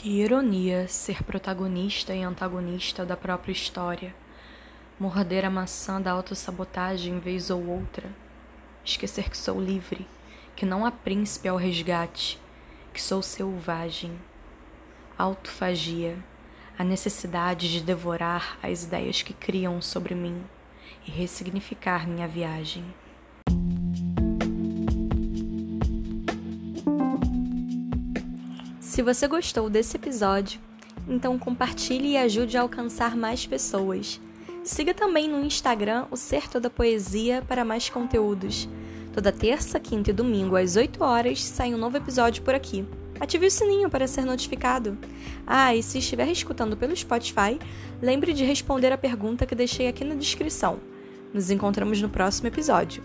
Que ironia ser protagonista e antagonista da própria história. Morder a maçã da autossabotagem vez ou outra. Esquecer que sou livre, que não há príncipe ao resgate, que sou selvagem. Autofagia, a necessidade de devorar as ideias que criam sobre mim e ressignificar minha viagem. Se você gostou desse episódio, então compartilhe e ajude a alcançar mais pessoas. Siga também no Instagram o Ser Toda Poesia para mais conteúdos. Toda terça, quinta e domingo às 8 horas sai um novo episódio por aqui. Ative o sininho para ser notificado. Ah, e se estiver escutando pelo Spotify, lembre de responder a pergunta que deixei aqui na descrição. Nos encontramos no próximo episódio.